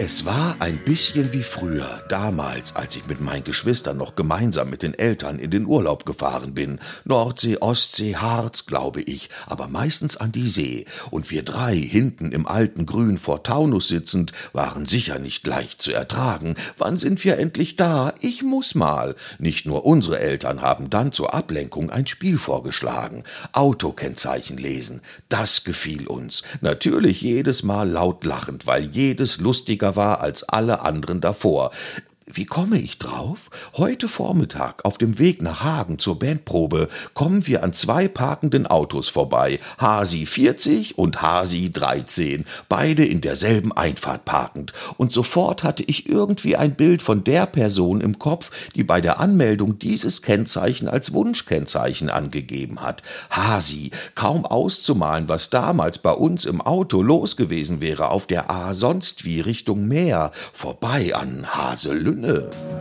Es war ein bisschen wie früher, damals, als ich mit meinen Geschwistern noch gemeinsam mit den Eltern in den Urlaub gefahren bin. Nordsee, Ostsee, Harz, glaube ich, aber meistens an die See. Und wir drei hinten im alten Grün vor Taunus sitzend, waren sicher nicht leicht zu ertragen. Wann sind wir endlich da? Ich muss mal. Nicht nur unsere Eltern haben dann zur Ablenkung ein Spiel vorgeschlagen. Autokennzeichen lesen. Das gefiel uns. Natürlich jedes Mal laut lachend, weil jedes lustiger war als alle anderen davor. Wie komme ich drauf? Heute Vormittag auf dem Weg nach Hagen zur Bandprobe kommen wir an zwei parkenden Autos vorbei, Hasi 40 und Hasi 13, beide in derselben Einfahrt parkend, und sofort hatte ich irgendwie ein Bild von der Person im Kopf, die bei der Anmeldung dieses Kennzeichen als Wunschkennzeichen angegeben hat. Hasi, kaum auszumalen, was damals bei uns im Auto los gewesen wäre auf der A sonst wie Richtung Meer, vorbei an No.